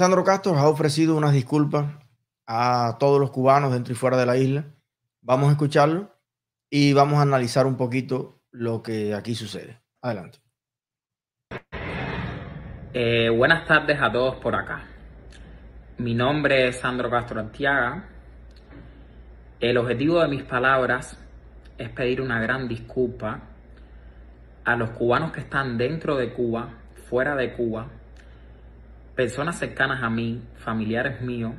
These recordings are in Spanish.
Sandro Castro ha ofrecido unas disculpas a todos los cubanos dentro y fuera de la isla. Vamos a escucharlo y vamos a analizar un poquito lo que aquí sucede. Adelante. Eh, buenas tardes a todos por acá. Mi nombre es Sandro Castro Antiaga. El objetivo de mis palabras es pedir una gran disculpa a los cubanos que están dentro de Cuba, fuera de Cuba, personas cercanas a mí, familiares míos,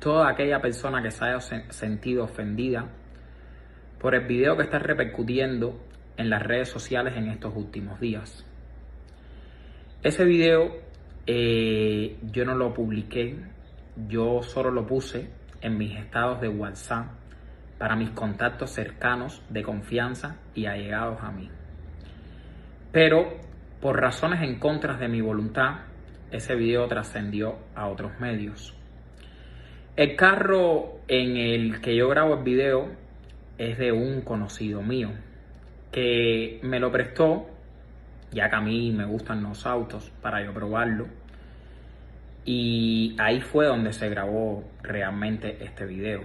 toda aquella persona que se haya sentido ofendida por el video que está repercutiendo en las redes sociales en estos últimos días. Ese video eh, yo no lo publiqué, yo solo lo puse en mis estados de WhatsApp para mis contactos cercanos de confianza y allegados a mí. Pero por razones en contra de mi voluntad, ese video trascendió a otros medios. El carro en el que yo grabo el video es de un conocido mío que me lo prestó, ya que a mí me gustan los autos, para yo probarlo. Y ahí fue donde se grabó realmente este video.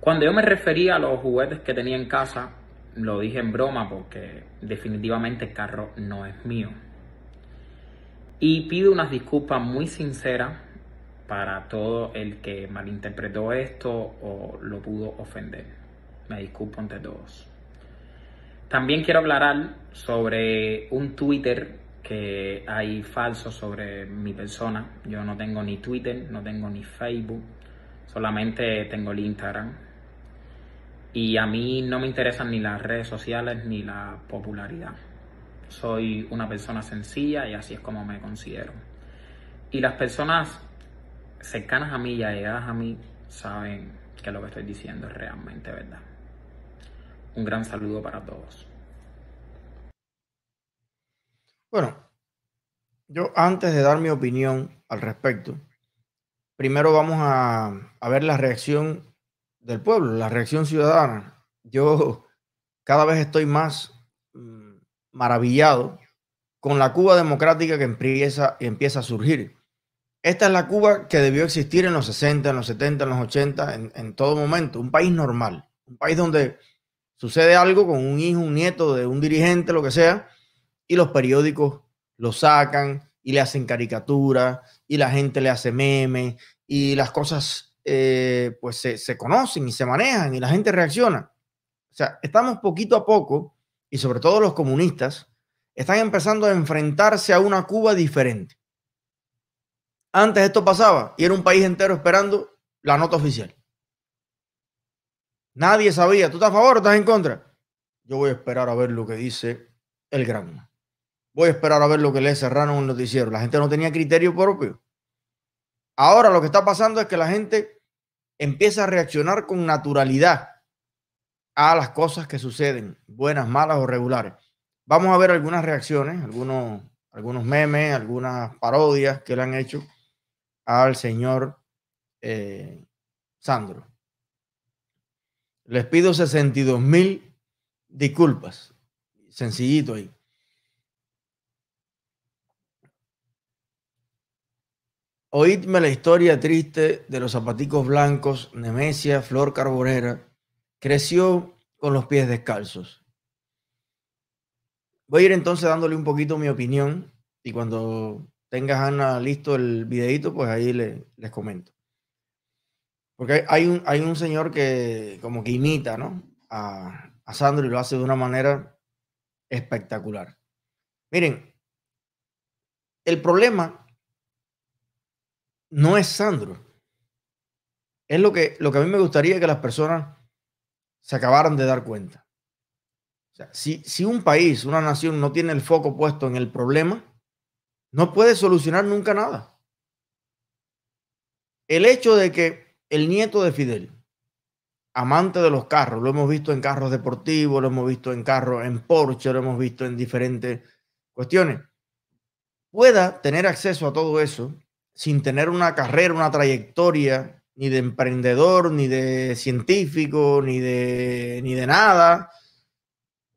Cuando yo me refería a los juguetes que tenía en casa, lo dije en broma porque definitivamente el carro no es mío. Y pido unas disculpas muy sinceras para todo el que malinterpretó esto o lo pudo ofender. Me disculpo ante todos. También quiero aclarar sobre un Twitter que hay falso sobre mi persona. Yo no tengo ni Twitter, no tengo ni Facebook, solamente tengo el Instagram. Y a mí no me interesan ni las redes sociales ni la popularidad. Soy una persona sencilla y así es como me considero. Y las personas cercanas a mí y allegadas a mí saben que lo que estoy diciendo es realmente verdad. Un gran saludo para todos. Bueno, yo antes de dar mi opinión al respecto, primero vamos a, a ver la reacción del pueblo, la reacción ciudadana. Yo cada vez estoy más maravillado con la Cuba democrática que empieza, empieza a surgir. Esta es la Cuba que debió existir en los 60, en los 70, en los 80, en, todo momento. Un país normal. Un país donde sucede algo con un hijo, un nieto de un dirigente, lo que sea, y los periódicos lo sacan y le hacen caricatura y la gente le hace meme y las cosas eh, pues se, se conocen y se manejan y la gente reacciona. O sea, estamos poquito a poco, y sobre todo los comunistas, están empezando a enfrentarse a una Cuba diferente. Antes esto pasaba y era un país entero esperando la nota oficial. Nadie sabía, ¿tú estás a favor o estás en contra? Yo voy a esperar a ver lo que dice el Gran. Voy a esperar a ver lo que lee Serrano en noticiero. La gente no tenía criterio propio. Ahora lo que está pasando es que la gente empieza a reaccionar con naturalidad a las cosas que suceden, buenas, malas o regulares. Vamos a ver algunas reacciones, algunos, algunos memes, algunas parodias que le han hecho al señor eh, Sandro. Les pido 62 mil disculpas. Sencillito ahí. Oídme la historia triste de los zapaticos blancos, Nemesia, Flor Carbonera. Creció con los pies descalzos. Voy a ir entonces dándole un poquito mi opinión y cuando tengas Ana listo el videito, pues ahí les comento. Porque hay un, hay un señor que como que imita, ¿no? A, a Sandro y lo hace de una manera espectacular. Miren, el problema no es Sandro. Es lo que, lo que a mí me gustaría que las personas se acabaran de dar cuenta. O sea, si, si un país, una nación no tiene el foco puesto en el problema, no puede solucionar nunca nada. El hecho de que el nieto de Fidel, amante de los carros, lo hemos visto en carros deportivos, lo hemos visto en carros en Porsche, lo hemos visto en diferentes cuestiones, pueda tener acceso a todo eso sin tener una carrera, una trayectoria, ni de emprendedor, ni de científico, ni de, ni de nada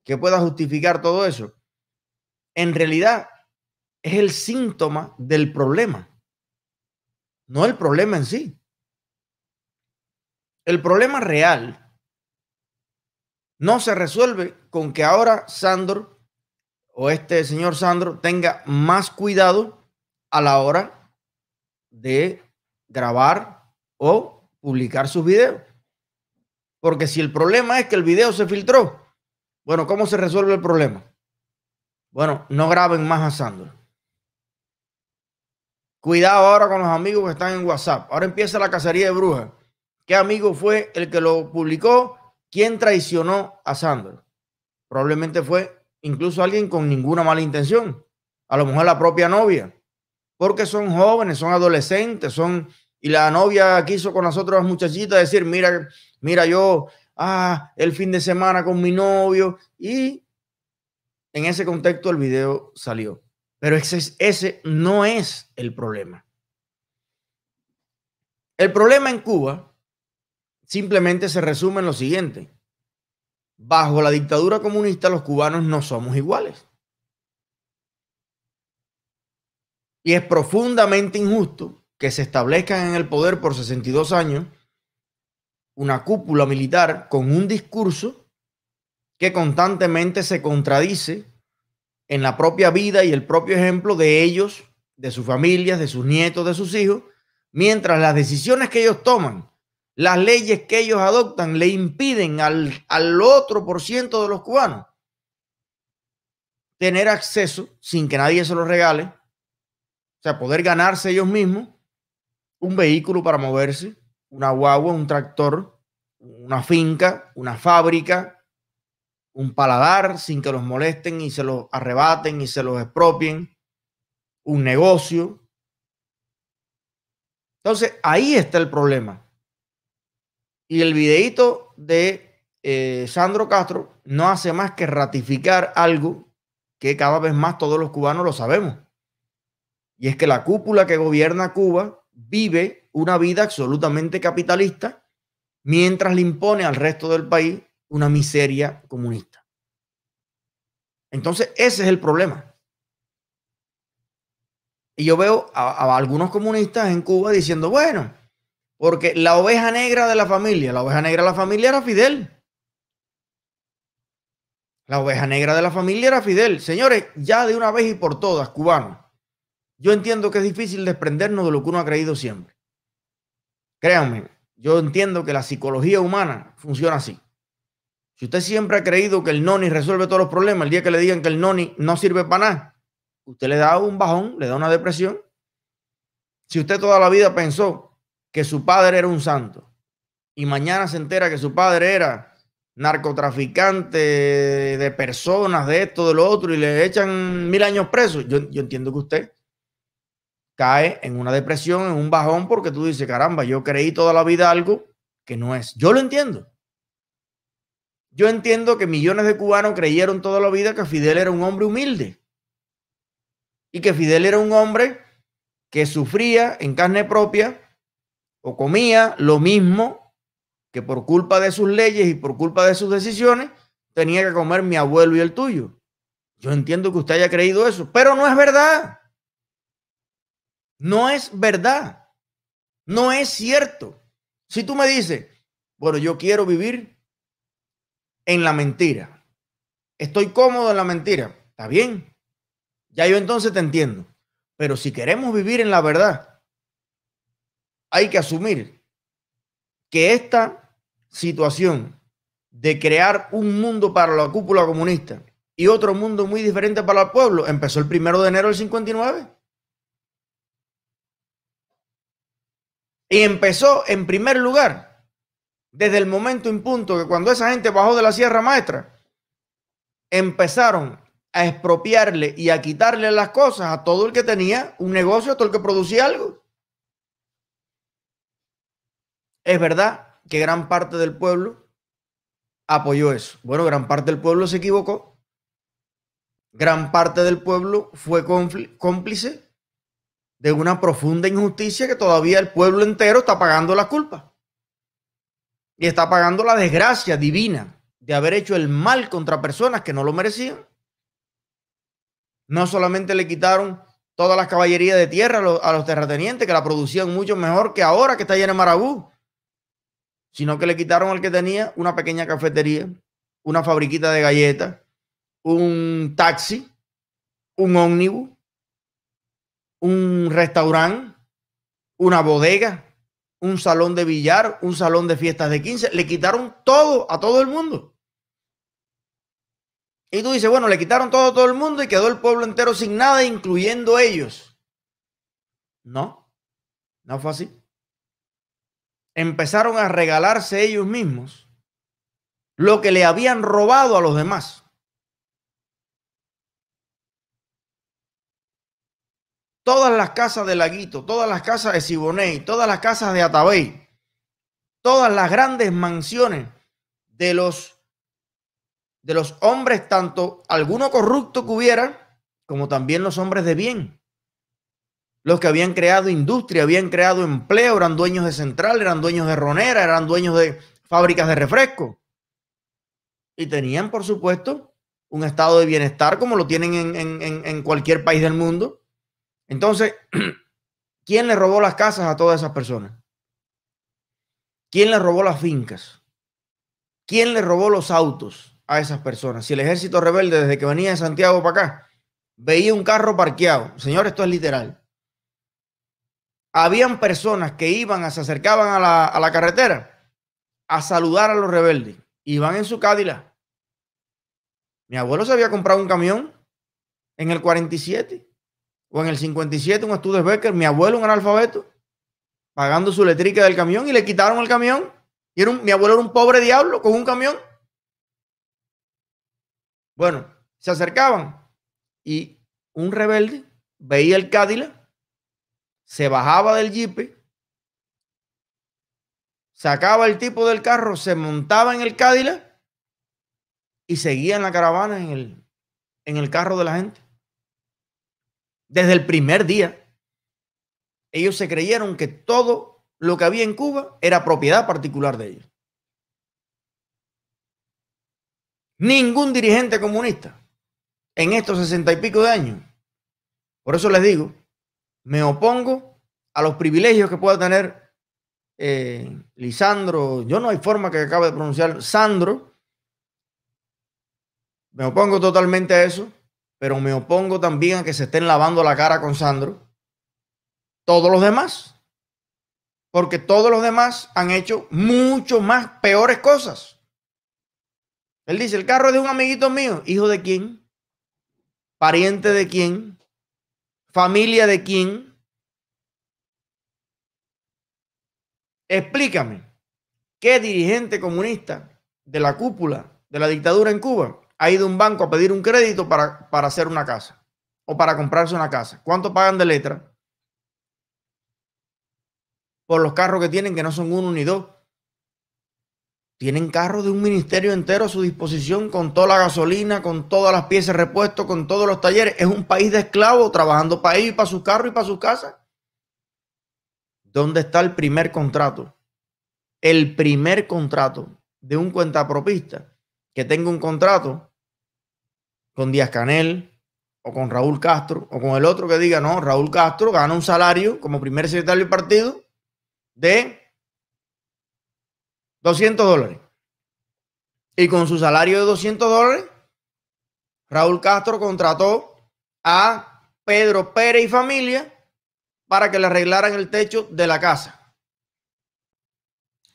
que pueda justificar todo eso. En realidad, es el síntoma del problema. no el problema en sí. El problema real no se resuelve con que ahora Sandro o este señor Sandro tenga más cuidado a la hora de grabar o publicar sus videos. Porque si el problema es que el video se filtró, bueno, ¿cómo se resuelve el problema? Bueno, no graben más a Sandro. Cuidado ahora con los amigos que están en WhatsApp. Ahora empieza la cacería de brujas. ¿Qué amigo fue el que lo publicó? ¿Quién traicionó a Sandro? Probablemente fue incluso alguien con ninguna mala intención. A lo mejor la propia novia. Porque son jóvenes, son adolescentes, son... Y la novia quiso con las otras muchachitas decir, mira, mira, yo, ah, el fin de semana con mi novio. Y en ese contexto el video salió. Pero ese, ese no es el problema. El problema en Cuba simplemente se resume en lo siguiente. Bajo la dictadura comunista los cubanos no somos iguales. Y es profundamente injusto que se establezcan en el poder por 62 años una cúpula militar con un discurso que constantemente se contradice en la propia vida y el propio ejemplo de ellos, de sus familias, de sus nietos, de sus hijos, mientras las decisiones que ellos toman las leyes que ellos adoptan le impiden al, al otro por ciento de los cubanos tener acceso sin que nadie se lo regale, o sea, poder ganarse ellos mismos un vehículo para moverse, una guagua, un tractor, una finca, una fábrica, un paladar sin que los molesten y se los arrebaten y se los expropien, un negocio. Entonces, ahí está el problema. Y el videíto de eh, Sandro Castro no hace más que ratificar algo que cada vez más todos los cubanos lo sabemos. Y es que la cúpula que gobierna Cuba vive una vida absolutamente capitalista mientras le impone al resto del país una miseria comunista. Entonces, ese es el problema. Y yo veo a algunos comunistas en Cuba diciendo, bueno, porque la oveja negra de la familia, la oveja negra de la familia era Fidel. La oveja negra de la familia era Fidel. Señores, ya de una vez y por todas, cubanos, yo entiendo que es difícil desprendernos de lo que uno ha creído siempre. Créanme, yo entiendo que la psicología humana funciona así. Si usted siempre ha creído que el noni resuelve todos los problemas, el día que le digan que el noni no sirve para nada, usted le da un bajón, le da una depresión. Si usted toda la vida pensó que su padre era un santo y mañana se entera que su padre era narcotraficante de personas, de esto, de lo otro, y le echan mil años preso, yo, yo entiendo que usted cae en una depresión, en un bajón, porque tú dices, caramba, yo creí toda la vida algo que no es. Yo lo entiendo. Yo entiendo que millones de cubanos creyeron toda la vida que Fidel era un hombre humilde y que Fidel era un hombre que sufría en carne propia o comía lo mismo que por culpa de sus leyes y por culpa de sus decisiones tenía que comer mi abuelo y el tuyo. Yo entiendo que usted haya creído eso, pero no es verdad. No es verdad. No es cierto. Si tú me dices, bueno, yo quiero vivir en la mentira. Estoy cómodo en la mentira. Está bien. Ya yo entonces te entiendo. Pero si queremos vivir en la verdad, hay que asumir que esta situación de crear un mundo para la cúpula comunista y otro mundo muy diferente para el pueblo empezó el primero de enero del 59. Y empezó en primer lugar desde el momento en punto que cuando esa gente bajó de la Sierra Maestra, empezaron a expropiarle y a quitarle las cosas a todo el que tenía un negocio, a todo el que producía algo. Es verdad que gran parte del pueblo apoyó eso. Bueno, gran parte del pueblo se equivocó. Gran parte del pueblo fue cómplice de una profunda injusticia que todavía el pueblo entero está pagando la culpa. Y está pagando la desgracia divina de haber hecho el mal contra personas que no lo merecían. No solamente le quitaron todas las caballerías de tierra a los, terratenientes que la producían mucho mejor que ahora que está llena de marabú. Sino que le quitaron al que tenía una pequeña cafetería, una fabriquita de galletas, un taxi, un ómnibus, un restaurante, una bodega, un salón de billar, un salón de fiestas de 15. Le quitaron todo a todo el mundo. Y tú dices, bueno, le quitaron todo a todo el mundo y quedó el pueblo entero sin nada, incluyendo ellos. No, no fue así. Empezaron a regalarse ellos mismos lo que le habían robado a los demás. Todas las casas de Laguito, todas las casas de Siboney, todas las casas de Atabey, todas las grandes mansiones de los de los hombres, tanto alguno corrupto que hubiera, como también los hombres de bien. Los que habían creado industria, habían creado empleo, eran dueños de central, eran dueños de ronera, eran dueños de fábricas de refresco. Y tenían, por supuesto, un estado de bienestar como lo tienen en, en cualquier país del mundo. Entonces, ¿quién le robó las casas a todas esas personas? ¿Quién le robó las fincas? ¿Quién le robó los autos? a esas personas. Si el ejército rebelde desde que venía de Santiago para acá veía un carro parqueado, señor, esto es literal. Habían personas que iban, se acercaban a la, a la carretera a saludar a los rebeldes. Iban en su Cadillac. Mi abuelo se había comprado un camión en el 47 o en el 57, un estudio Becker. Mi abuelo, un analfabeto, pagando su letrica del camión y le quitaron el camión. Y era mi abuelo era un pobre diablo con un camión. Bueno, se acercaban y un rebelde veía el Cadillac, se bajaba del jeep, sacaba el tipo del carro, se montaba en el Cadillac y seguía en la caravana en el, en el carro de la gente. Desde el primer día, ellos se creyeron que todo lo que había en Cuba era propiedad particular de ellos. Ningún dirigente comunista en estos sesenta y pico de años. Por eso les digo, me opongo a los privilegios que pueda tener eh, Lisandro. Yo no hay forma que acabe de pronunciar Sandro. Me opongo totalmente a eso, pero me opongo también a que se estén lavando la cara con Sandro. Todos los demás. Porque todos los demás han hecho mucho más peores cosas. Él dice, el carro es de un amiguito mío. ¿Hijo de quién? ¿Pariente de quién? ¿Familia de quién? Explícame, ¿qué dirigente comunista de la cúpula de la dictadura en Cuba ha ido a un banco a pedir un crédito para, para hacer una casa o para comprarse una casa? ¿Cuánto pagan de letra? Por los carros que tienen, que no son uno ni dos, tienen carros de un ministerio entero a su disposición con toda la gasolina, con todas las piezas repuestos, con todos los talleres. Es un país de esclavos trabajando para ellos para sus carros y para sus casas. ¿Dónde está el primer contrato? El primer contrato de un cuentapropista que tenga un contrato con Díaz Canel o con Raúl Castro o con el otro que diga, no, Raúl Castro gana un salario como primer secretario del partido de 200 dólares. Y con su salario de 200 dólares, Raúl Castro contrató a Pedro Pérez y familia para que le arreglaran el techo de la casa.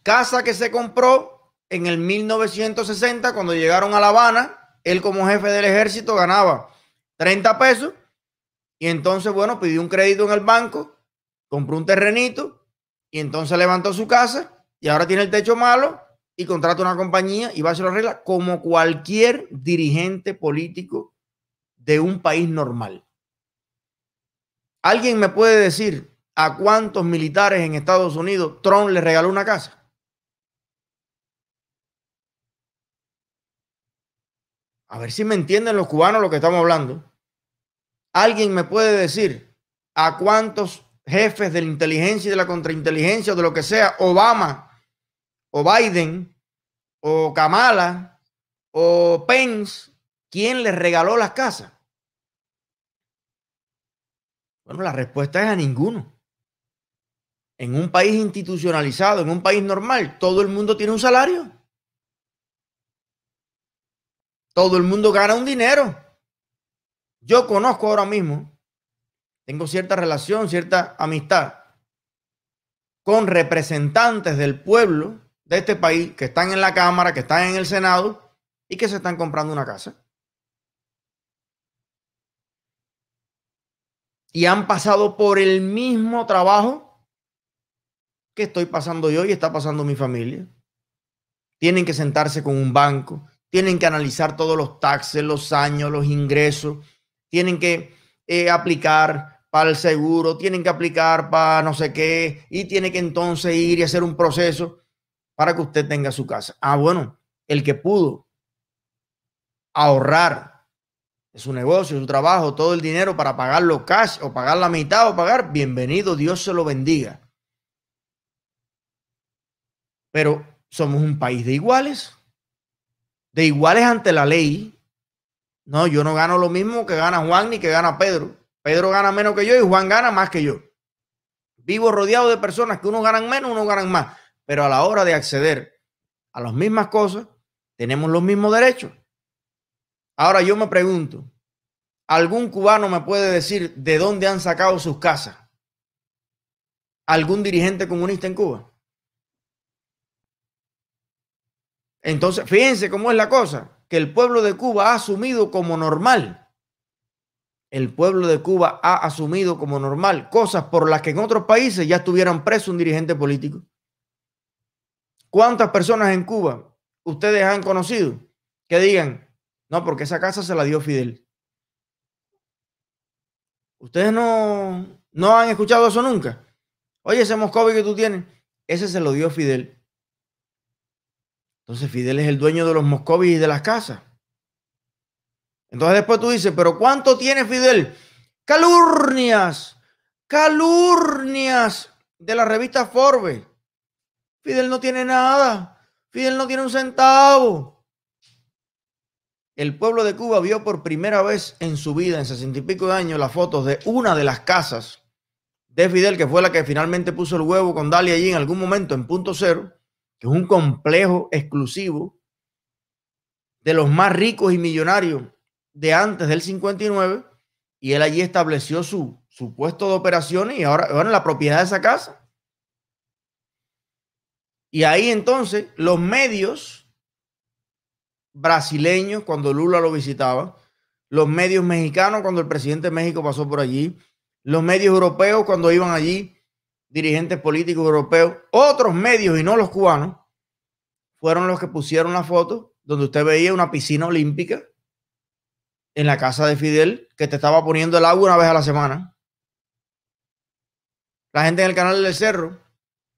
Casa que se compró en el 1960 cuando llegaron a La Habana. Él como jefe del ejército ganaba 30 pesos y entonces, bueno, pidió un crédito en el banco, compró un terrenito y entonces levantó su casa y ahora tiene el techo malo y contrata una compañía y va a hacer la regla como cualquier dirigente político de un país normal. ¿Alguien me puede decir a cuántos militares en Estados Unidos Trump le regaló una casa? A ver si me entienden los cubanos lo que estamos hablando. ¿Alguien me puede decir a cuántos jefes de la inteligencia y de la contrainteligencia o de lo que sea, Obama o Biden o Kamala o Pence, ¿quién les regaló las casas? Bueno, la respuesta es a ninguno. En un país institucionalizado, en un país normal, todo el mundo tiene un salario. Todo el mundo gana un dinero. Yo conozco ahora mismo, tengo cierta relación, cierta amistad con representantes del pueblo de este país que están en la Cámara, que están en el Senado y que se están comprando una casa. Y han pasado por el mismo trabajo que estoy pasando yo y está pasando mi familia. Tienen que sentarse con un banco, tienen que analizar todos los taxes, los años, los ingresos, tienen que eh, aplicar para el seguro, tienen que aplicar para no sé qué, y tiene que entonces ir y hacer un proceso para que usted tenga su casa. Ah, bueno, el que pudo ahorrar su negocio, su trabajo, todo el dinero para pagarlo cash o pagar la mitad o pagar, bienvenido, Dios se lo bendiga. Pero somos un país de iguales, de iguales ante la ley. No, yo no gano lo mismo que gana Juan ni que gana Pedro. Pedro gana menos que yo y Juan gana más que yo. Vivo rodeado de personas que uno ganan menos, uno ganan más pero a la hora de acceder a las mismas cosas, tenemos los mismos derechos. Ahora yo me pregunto, ¿algún cubano me puede decir de dónde han sacado sus casas? ¿Algún dirigente comunista en Cuba? Entonces, fíjense cómo es la cosa, que el pueblo de Cuba ha asumido como normal. El pueblo de Cuba ha asumido como normal cosas por las que en otros países ya estuvieran preso un dirigente político. ¿Cuántas personas en Cuba ustedes han conocido que digan, no, porque esa casa se la dio Fidel? Ustedes no, no han escuchado eso nunca. Oye, ese Moscovi que tú tienes, ese se lo dio Fidel. Entonces Fidel es el dueño de los Moscovis y de las casas. Entonces después tú dices, pero ¿cuánto tiene Fidel? Calurnias, calurnias de la revista Forbes. Fidel no tiene nada. Fidel no tiene un centavo. El pueblo de Cuba vio por primera vez en su vida, en sesenta y pico de años, las fotos de una de las casas de Fidel, que fue la que finalmente puso el huevo con Dalia allí en algún momento en punto cero, que es un complejo exclusivo de los más ricos y millonarios de antes del 59, y él allí estableció su, su puesto de operaciones y ahora, bueno, la propiedad de esa casa. Y ahí entonces los medios brasileños, cuando Lula lo visitaba, los medios mexicanos, cuando el presidente de México pasó por allí, los medios europeos, cuando iban allí, dirigentes políticos europeos, otros medios y no los cubanos, fueron los que pusieron la foto donde usted veía una piscina olímpica en la casa de Fidel que te estaba poniendo el agua una vez a la semana. La gente en el canal del cerro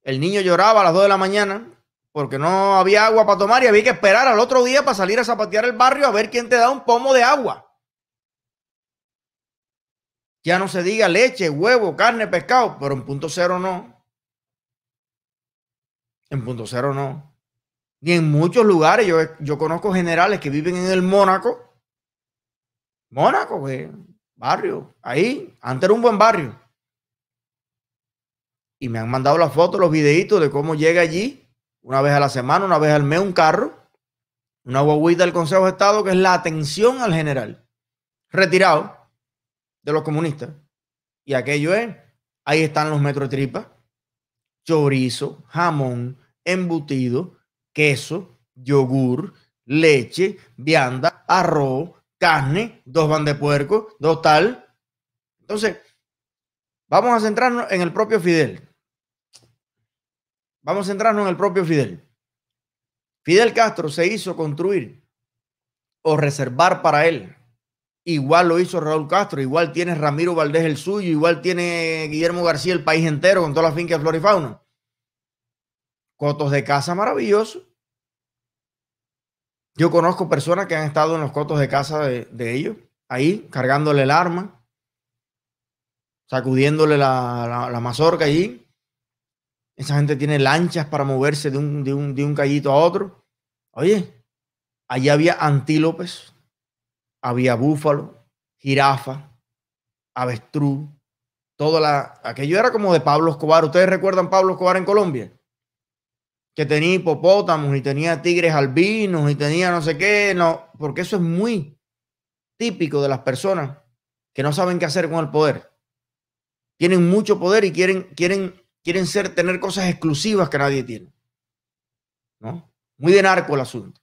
el niño lloraba a las 2 de la mañana porque no había agua para tomar y había que esperar al otro día para salir a zapatear el barrio a ver quién te da un pomo de agua. Ya no se diga leche, huevo, carne, pescado, pero en punto cero no. En punto cero no. Y en muchos lugares, yo, yo conozco generales que viven en el Mónaco. Mónaco, barrio. Ahí, antes era un buen barrio y me han mandado las fotos, los videitos de cómo llega allí una vez a la semana, una vez al mes un carro, una guaguita del Consejo de Estado que es la atención al general retirado de los comunistas. Y aquello es, ahí están los metros de tripa, chorizo, jamón, embutido, queso, yogur, leche, vianda, arroz, carne, dos van de puerco, dos tal. Entonces, vamos a centrarnos en el propio Fidel. Vamos a centrarnos en el propio Fidel. Fidel Castro se hizo construir o reservar para él. Igual lo hizo Raúl Castro, igual tiene Ramiro Valdés el suyo, igual tiene Guillermo García el país entero con toda la finca de flora y fauna. Cotos de casa maravillosos. Yo conozco personas que han estado en los cotos de casa de, ellos, ahí, cargándole el arma, sacudiéndole la, la mazorca allí, esa gente tiene lanchas para moverse de un, de un, de un callito a otro. Oye, allí había antílopes, había búfalo, jirafa, avestruz, Toda la, aquello era como de Pablo Escobar. ¿Ustedes recuerdan Pablo Escobar en Colombia? Que tenía hipopótamos y tenía tigres albinos y tenía no sé qué, no, porque eso es muy típico de las personas que no saben qué hacer con el poder. Tienen mucho poder y quieren, quieren, quieren ser, tener cosas exclusivas que nadie tiene. ¿No? Muy de narco el asunto.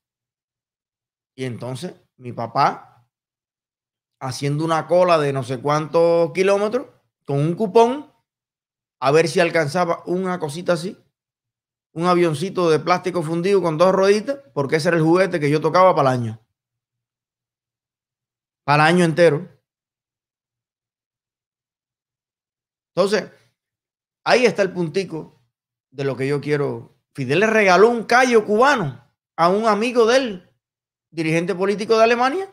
Y entonces mi papá, haciendo una cola de no sé cuántos kilómetros, con un cupón, a ver si alcanzaba una cosita así, un avioncito de plástico fundido con dos rueditas, porque ese era el juguete que yo tocaba para el año. Para el año entero. Entonces, ahí está el puntico de lo que yo quiero. Fidel le regaló un callo cubano a un amigo de él dirigente político de Alemania,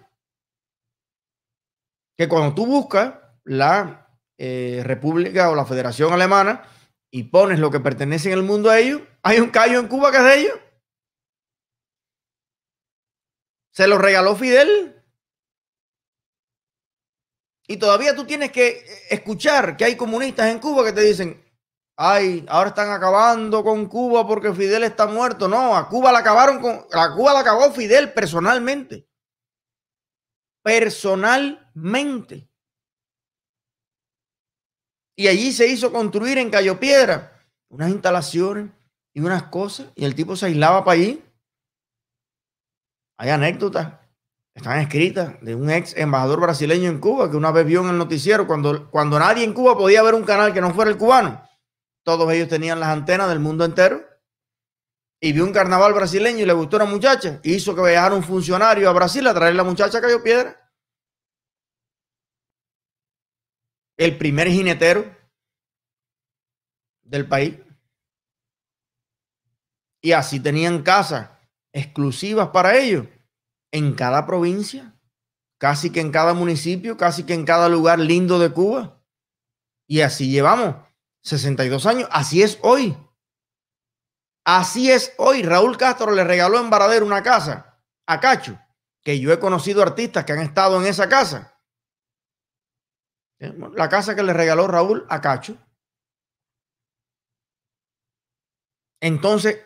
que cuando tú buscas la eh, República o la Federación Alemana y pones lo que pertenece en el mundo a ellos, hay un callo en Cuba que es de ellos. Se lo regaló Fidel. Y todavía tú tienes que escuchar que hay comunistas en Cuba que te dicen, ay, ahora están acabando con Cuba porque Fidel está muerto. No, a Cuba la acabaron con, a Cuba la acabó Fidel personalmente. Personalmente. Y allí se hizo construir en Cayo Piedra unas instalaciones y unas cosas, y el tipo se aislaba para allí. Hay anécdotas, están escritas, de un ex embajador brasileño en Cuba que una vez vio en el noticiero cuando, cuando nadie en Cuba podía ver un canal que no fuera el cubano todos ellos tenían las antenas del mundo entero. Y vio un carnaval brasileño y le gustó a una muchacha. hizo que viajara un funcionario a Brasil a traer la muchacha a Cayo Piedra. El primer jinetero del país. Y así tenían casas exclusivas para ellos en cada provincia, casi que en cada municipio, casi que en cada lugar lindo de Cuba. Y así llevamos 62 años. Así es hoy. Así es hoy. Raúl Castro le regaló en Varadero una casa a Cacho, que yo he conocido artistas que han estado en esa casa. Eh, la casa que le regaló Raúl a Cacho. Entonces,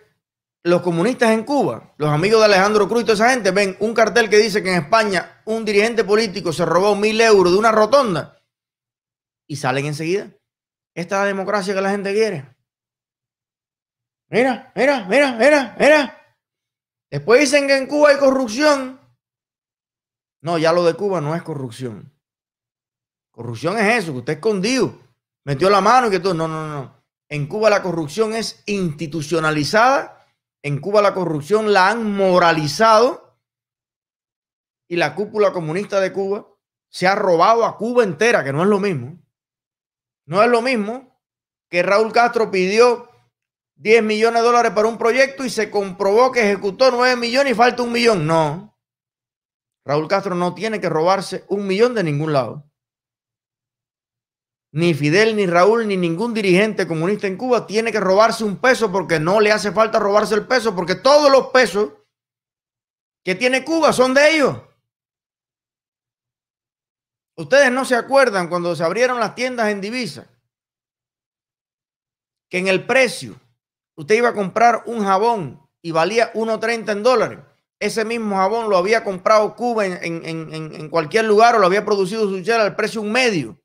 los comunistas en Cuba, los amigos de Alejandro Cruz y toda esa gente, ven un cartel que dice que en España un dirigente político se robó mil euros de una rotonda y salen enseguida. Esta es la democracia que la gente quiere. Mira, mira, mira, mira, mira. Después dicen que en Cuba hay corrupción. No, ya lo de Cuba no es corrupción. Corrupción es eso, que usted escondido, metió la mano y que todo. No, no, no. En Cuba la corrupción es institucionalizada. En Cuba la corrupción la han moralizado. Y la cúpula comunista de Cuba se ha robado a Cuba entera, que no es lo mismo. No es lo mismo que Raúl Castro pidió 10 millones de dólares para un proyecto y se comprobó que ejecutó 9 millones y falta un millón. No. Raúl Castro no tiene que robarse un millón de ningún lado. Ni Fidel, ni Raúl, ni ningún dirigente comunista en Cuba tiene que robarse un peso porque no le hace falta robarse el peso, porque todos los pesos que tiene Cuba son de ellos. Ustedes no se acuerdan cuando se abrieron las tiendas en divisa, que en el precio usted iba a comprar un jabón y valía 1.30 en dólares. Ese mismo jabón lo había comprado Cuba en, cualquier lugar o lo había producido Suchera al precio un medio.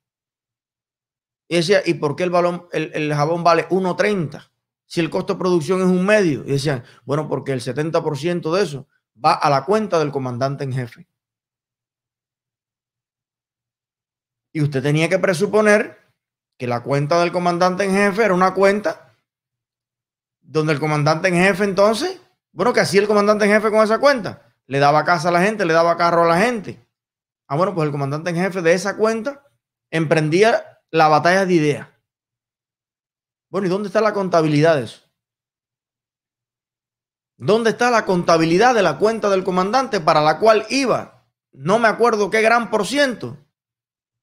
Y decía, ¿y por qué el, jabón vale 1.30? Si el costo de producción es un medio. Y decían, bueno, porque el 70% de eso va a la cuenta del comandante en jefe. Y usted tenía que presuponer que la cuenta del comandante en jefe era una cuenta donde el comandante en jefe entonces, bueno, que hacía el comandante en jefe con esa cuenta, le daba casa a la gente, le daba carro a la gente. Ah, bueno, pues el comandante en jefe de esa cuenta emprendía la batalla de ideas. Bueno, ¿y dónde está la contabilidad de eso? ¿Dónde está la contabilidad de la cuenta del comandante para la cual iba? No me acuerdo qué gran por ciento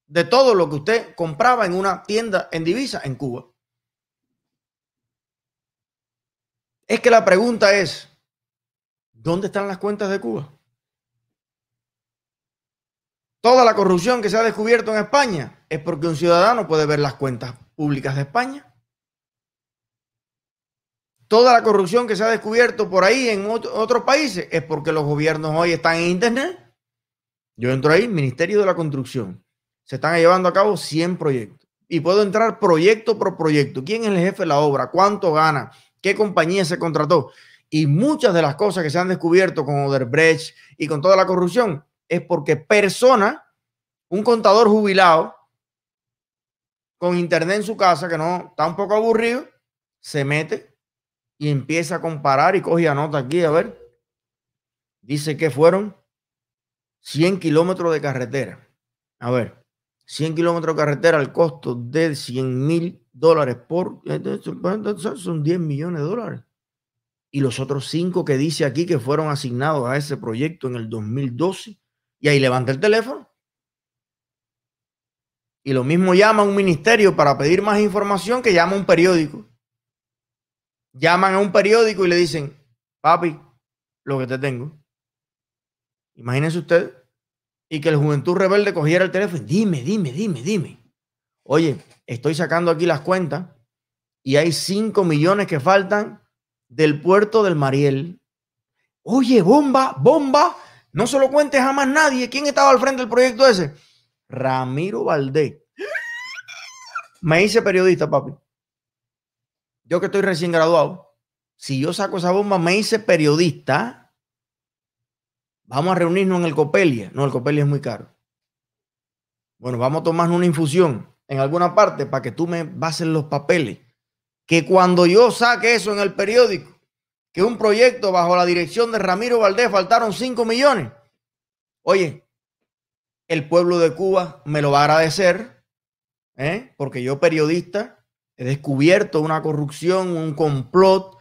de todo lo que usted compraba en una tienda en divisa en Cuba. Es que la pregunta es, ¿dónde están las cuentas de Cuba? Toda la corrupción que se ha descubierto en España es porque un ciudadano puede ver las cuentas públicas de España. Toda la corrupción que se ha descubierto por ahí en otros países es porque los gobiernos hoy están en Internet. Yo entro ahí, Ministerio de la Construcción. Se están llevando a cabo 100 proyectos. Y puedo entrar proyecto por proyecto. ¿Quién es el jefe de la obra? ¿Cuánto gana? ¿Qué compañía se contrató? Y muchas de las cosas que se han descubierto con Oderbrecht y con toda la corrupción es porque persona, un contador jubilado, con internet en su casa, que no está un poco aburrido, se mete y empieza a comparar y coge anota aquí, a ver. Dice que fueron 100 kilómetros de carretera. A ver, 100 kilómetros de carretera al costo de 100 mil dólares por... Son 10 millones de dólares y los otros cinco que dice aquí que fueron asignados a ese proyecto en el 2012. Y ahí levanta el teléfono. Y lo mismo llama a un ministerio para pedir más información que llama a un periódico. Llaman a un periódico y le dicen, papi, lo que te tengo. Imagínense usted. Y que el Juventud Rebelde cogiera el teléfono. Dime, dime, dime, dime. Oye, estoy sacando aquí las cuentas y hay 5 millones que faltan del puerto del Mariel. Oye, bomba, bomba, no se lo cuentes jamás nadie. ¿Quién estaba al frente del proyecto ese? Ramiro Valdés. Me hice periodista, papi. Yo que estoy recién graduado, si yo saco esa bomba, me hice periodista. Vamos a reunirnos en el Copelia. No, el Copelia es muy caro. Bueno, vamos a tomar una infusión en alguna parte para que tú me bases los papeles que cuando yo saque eso en el periódico, que un proyecto bajo la dirección de Ramiro Valdés faltaron 5 millones, oye, el pueblo de Cuba me lo va a agradecer, ¿eh? porque yo periodista he descubierto una corrupción, un complot.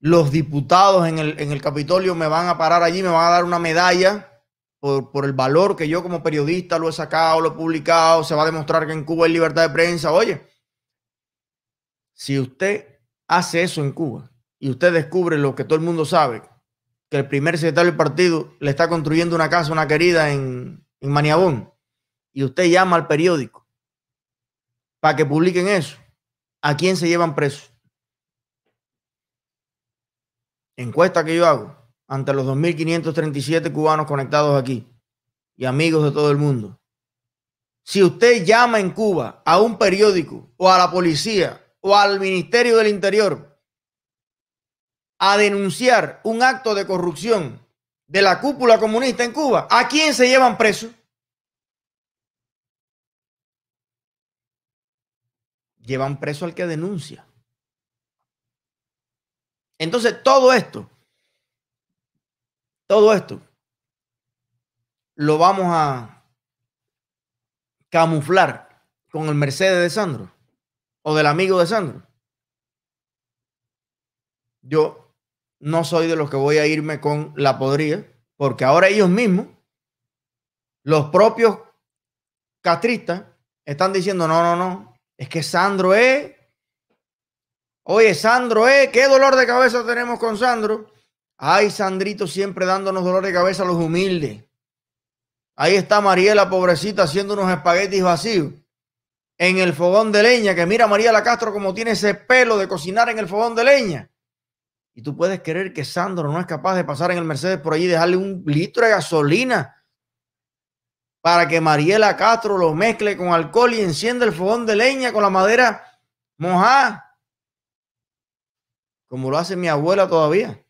Los diputados en el, en el Capitolio me van a parar allí, me van a dar una medalla por, por, el valor que yo como periodista lo he sacado, lo he publicado, se va a demostrar que en Cuba hay libertad de prensa. Oye, si usted hace eso en Cuba y usted descubre lo que todo el mundo sabe, que el primer secretario del partido le está construyendo una casa una querida en, en Maniabón, y usted llama al periódico para que publiquen eso, ¿a quién se llevan preso? Encuesta que yo hago ante los 2.537 cubanos conectados aquí y amigos de todo el mundo. Si usted llama en Cuba a un periódico o a la policía o al Ministerio del Interior a denunciar un acto de corrupción de la cúpula comunista en Cuba, ¿a quién se llevan preso? Llevan preso al que denuncia. Entonces, todo esto, todo esto, lo vamos a camuflar con el Mercedes de Sandro o del amigo de Sandro. Yo no soy de los que voy a irme con la podrida, porque ahora ellos mismos, los propios castristas, están diciendo, no, no, no, es que Sandro es, oye, Sandro es, qué dolor de cabeza tenemos con Sandro. Ay, Sandrito siempre dándonos dolor de cabeza a los humildes. Ahí está Mariela, pobrecita, haciendo unos espaguetis vacíos en el fogón de leña, que mira María La Castro como tiene ese pelo de cocinar en el fogón de leña. Y tú puedes creer que Sandro no es capaz de pasar en el Mercedes por allí y dejarle un litro de gasolina para que Mariela Castro lo mezcle con alcohol y encienda el fogón de leña con la madera mojada, como lo hace mi abuela todavía,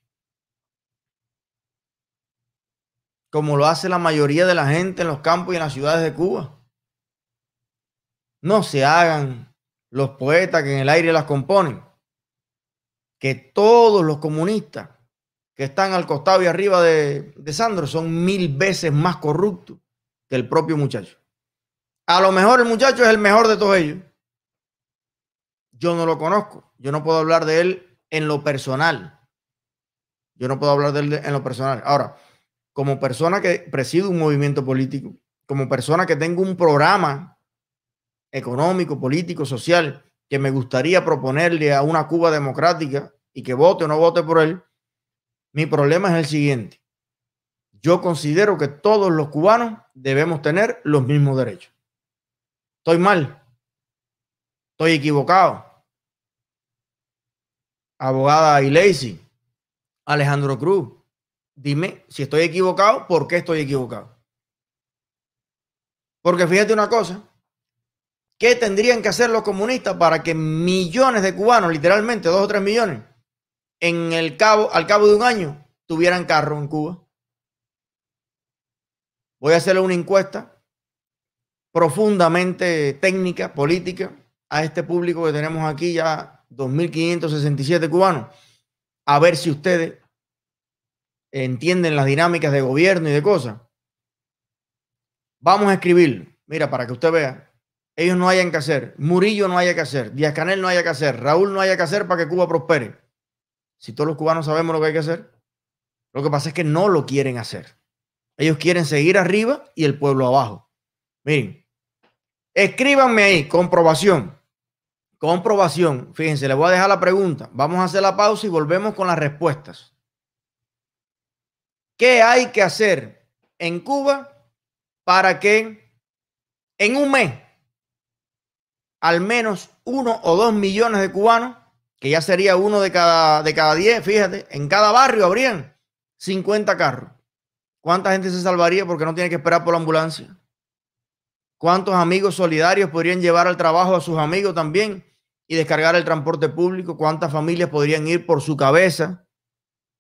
como lo hace la mayoría de la gente en los campos y en las ciudades de Cuba. No se hagan los poetas que en el aire las componen. Que todos los comunistas que están al costado y arriba de, Sandro son mil veces más corruptos que el propio muchacho. A lo mejor el muchacho es el mejor de todos ellos. Yo no lo conozco. Yo no puedo hablar de él en lo personal. Yo no puedo hablar de él en lo personal. Ahora, como persona que preside un movimiento político, como persona que tengo un programa económico, político, social que me gustaría proponerle a una Cuba democrática y que vote o no vote por él, mi problema es el siguiente. yo considero que todos los cubanos debemos tener los mismos derechos. Estoy mal. Estoy equivocado. Abogada Ileisi, Alejandro Cruz, dime si estoy equivocado, ¿por qué estoy equivocado? Porque fíjate una cosa, ¿qué tendrían que hacer los comunistas para que millones de cubanos, literalmente dos o tres millones, en el cabo, al cabo de un año, tuvieran carro en Cuba? Voy a hacerle una encuesta profundamente técnica, política, a este público que tenemos aquí ya 2.567 cubanos, a ver si ustedes entienden las dinámicas de gobierno y de cosas. Vamos a escribir, mira, para que usted vea, ellos no hayan que hacer, Murillo no haya que hacer, Díaz Canel no haya que hacer, Raúl no haya que hacer para que Cuba prospere. Si todos los cubanos sabemos lo que hay que hacer, lo que pasa es que no lo quieren hacer. Ellos quieren seguir arriba y el pueblo abajo. Miren, escríbanme ahí, comprobación. Comprobación. Fíjense, les voy a dejar la pregunta. Vamos a hacer la pausa y volvemos con las respuestas. ¿Qué hay que hacer en Cuba para que en un mes al menos uno o dos millones de cubanos, que ya sería uno de cada, de cada diez, fíjate, en cada barrio habrían 50 carros. ¿Cuánta gente se salvaría porque no tiene que esperar por la ambulancia? ¿Cuántos amigos solidarios podrían llevar al trabajo a sus amigos también y descargar el transporte público? ¿Cuántas familias podrían ir por su cabeza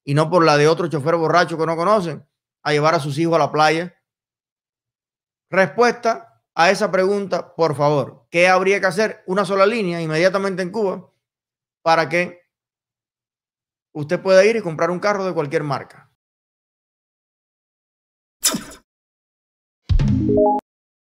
y no por la de otro chofer borracho que no conocen a llevar a sus hijos a la playa? Respuesta a esa pregunta, por favor. ¿Qué habría que hacer? Una sola línea inmediatamente en Cuba para que usted pueda ir y comprar un carro de cualquier marca.